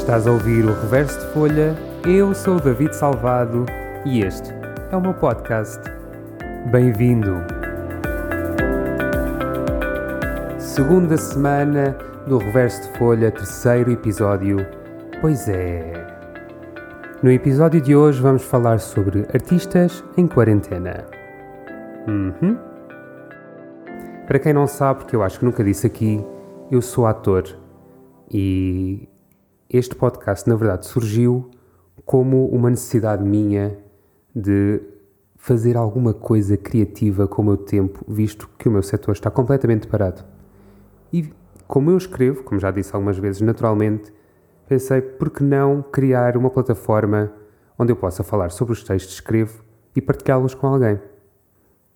Estás a ouvir o Reverso de Folha, eu sou o David Salvado e este é o meu podcast. Bem-vindo! Segunda semana do Reverso de Folha, terceiro episódio. Pois é. No episódio de hoje vamos falar sobre artistas em quarentena. Uhum. Para quem não sabe, porque eu acho que nunca disse aqui, eu sou ator e este podcast, na verdade, surgiu como uma necessidade minha de fazer alguma coisa criativa com o meu tempo, visto que o meu setor está completamente parado. E como eu escrevo, como já disse algumas vezes, naturalmente, pensei por que não criar uma plataforma onde eu possa falar sobre os textos que escrevo e partilhá-los com alguém.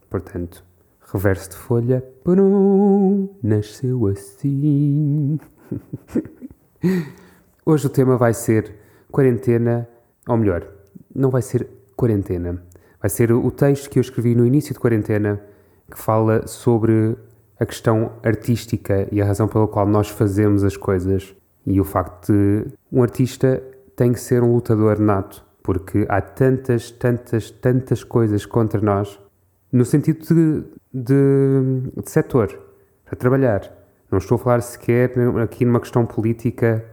Portanto, reverso de folha, pum, nasceu assim. Hoje o tema vai ser quarentena, ou melhor, não vai ser quarentena, vai ser o texto que eu escrevi no início de quarentena que fala sobre a questão artística e a razão pela qual nós fazemos as coisas e o facto de um artista tem que ser um lutador nato, porque há tantas, tantas, tantas coisas contra nós no sentido de, de, de setor para trabalhar. Não estou a falar sequer aqui numa questão política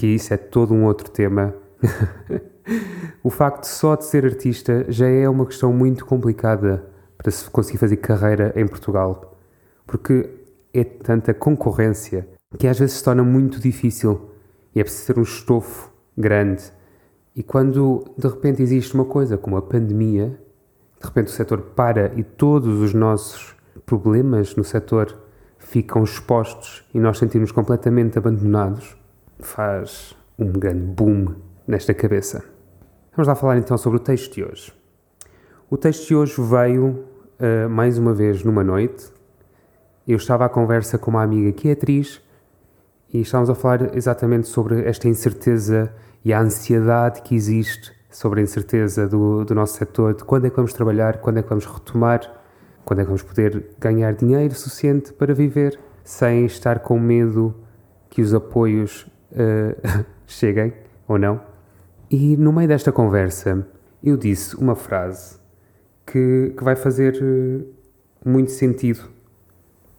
que isso é todo um outro tema. o facto só de ser artista já é uma questão muito complicada para se conseguir fazer carreira em Portugal, porque é tanta concorrência que às vezes se torna muito difícil e é preciso ter um estofo grande. E quando de repente existe uma coisa como a pandemia, de repente o setor para e todos os nossos problemas no setor ficam expostos e nós sentimos completamente abandonados, faz um grande boom nesta cabeça. Vamos lá falar então sobre o texto de hoje. O texto de hoje veio uh, mais uma vez numa noite. Eu estava à conversa com uma amiga que é atriz e estávamos a falar exatamente sobre esta incerteza e a ansiedade que existe sobre a incerteza do, do nosso setor, de quando é que vamos trabalhar, quando é que vamos retomar, quando é que vamos poder ganhar dinheiro suficiente para viver sem estar com medo que os apoios uh, cheguem ou não. E no meio desta conversa eu disse uma frase que, que vai fazer uh, muito sentido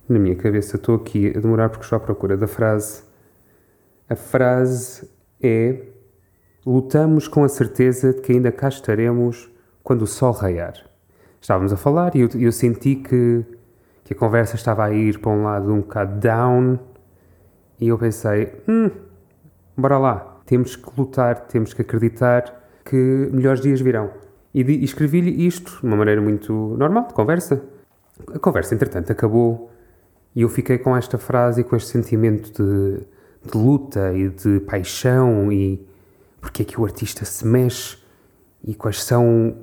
na minha cabeça. Estou aqui a demorar porque estou à procura da frase. A frase é: Lutamos com a certeza de que ainda cá estaremos quando o sol raiar. Estávamos a falar e eu, eu senti que, que a conversa estava a ir para um lado um bocado down e eu pensei: hum, bora lá, temos que lutar, temos que acreditar que melhores dias virão. E, e escrevi-lhe isto de uma maneira muito normal, de conversa. A conversa, entretanto, acabou e eu fiquei com esta frase e com este sentimento de, de luta e de paixão e porque é que o artista se mexe e quais são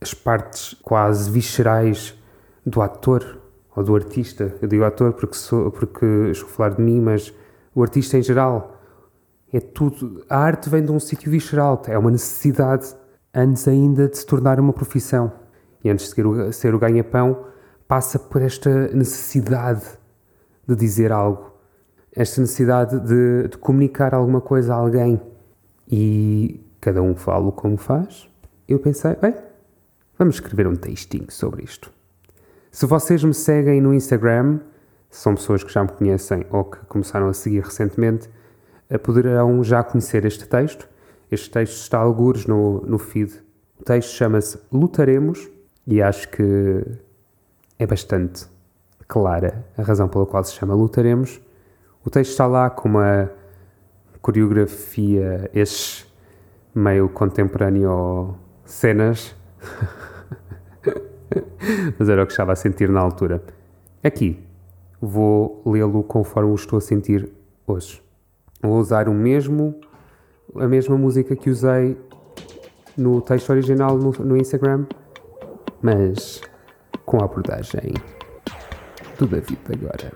as partes quase viscerais do ator ou do artista. Eu digo ator porque, sou, porque estou a falar de mim, mas o artista em geral é tudo. A arte vem de um sítio visceral, é uma necessidade antes ainda de se tornar uma profissão. E antes de ser o, ser o ganha-pão, passa por esta necessidade de dizer algo, esta necessidade de, de comunicar alguma coisa a alguém. E cada um fala como faz. Eu pensei, bem, vamos escrever um textinho sobre isto. Se vocês me seguem no Instagram, são pessoas que já me conhecem ou que começaram a seguir recentemente, poderão já conhecer este texto. Este texto está a algures no, no feed. O texto chama-se Lutaremos e acho que é bastante clara a razão pela qual se chama Lutaremos. O texto está lá com uma coreografia, esses meio contemporâneo cenas. Mas era o que estava a sentir na altura. Aqui vou lê-lo conforme o estou a sentir hoje. Vou usar o mesmo, a mesma música que usei no texto original no, no Instagram, mas com a abordagem do David agora.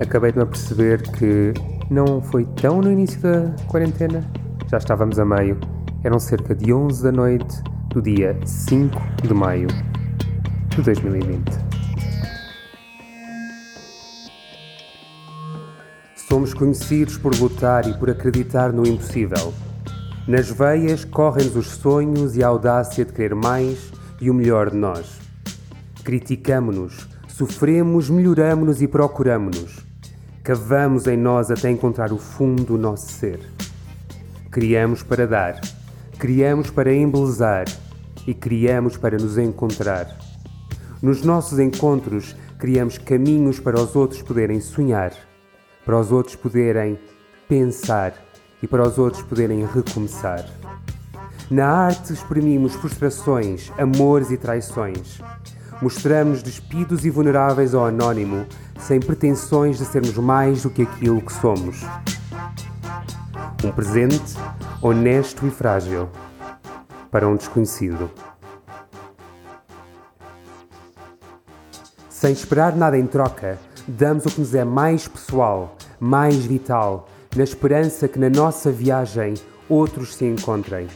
Acabei de me perceber que não foi tão no início da quarentena, já estávamos a meio. Eram cerca de 11 da noite do dia 5 de maio de 2020. Somos conhecidos por lutar e por acreditar no impossível. Nas veias correm-nos os sonhos e a audácia de querer mais e o melhor de nós. Criticamo-nos, sofremos, melhoramo-nos e procuramo-nos. Cavamos em nós até encontrar o fundo do nosso ser. Criamos para dar, criamos para embelezar e criamos para nos encontrar. Nos nossos encontros, criamos caminhos para os outros poderem sonhar, para os outros poderem pensar e para os outros poderem recomeçar. Na arte exprimimos frustrações, amores e traições. Mostramos despidos e vulneráveis ao anónimo, sem pretensões de sermos mais do que aquilo que somos. Um presente honesto e frágil para um desconhecido. Sem esperar nada em troca, damos o que nos é mais pessoal, mais vital, na esperança que na nossa viagem outros se encontrem.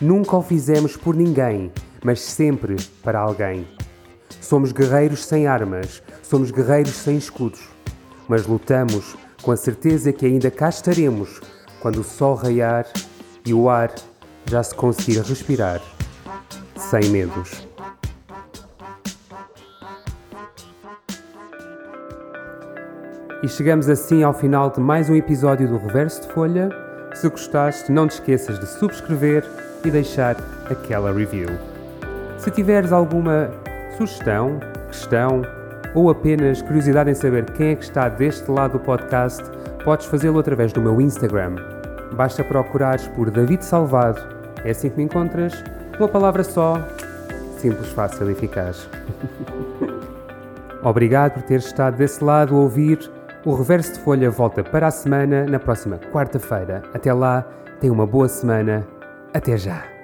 Nunca o fizemos por ninguém, mas sempre para alguém. Somos guerreiros sem armas, somos guerreiros sem escudos, mas lutamos com a certeza que ainda cá estaremos quando o sol raiar e o ar já se conseguir respirar, sem medos. E chegamos assim ao final de mais um episódio do Reverso de Folha. Se gostaste, não te esqueças de subscrever e deixar aquela review. Se tiveres alguma sugestão, questão ou apenas curiosidade em saber quem é que está deste lado do podcast, podes fazê-lo através do meu Instagram. Basta procurares por David Salvado, é assim que me encontras, uma palavra só, simples, fácil e eficaz. Obrigado por ter estado desse lado a ouvir o Reverso de Folha volta para a semana, na próxima quarta-feira. Até lá, tenha uma boa semana. Até já!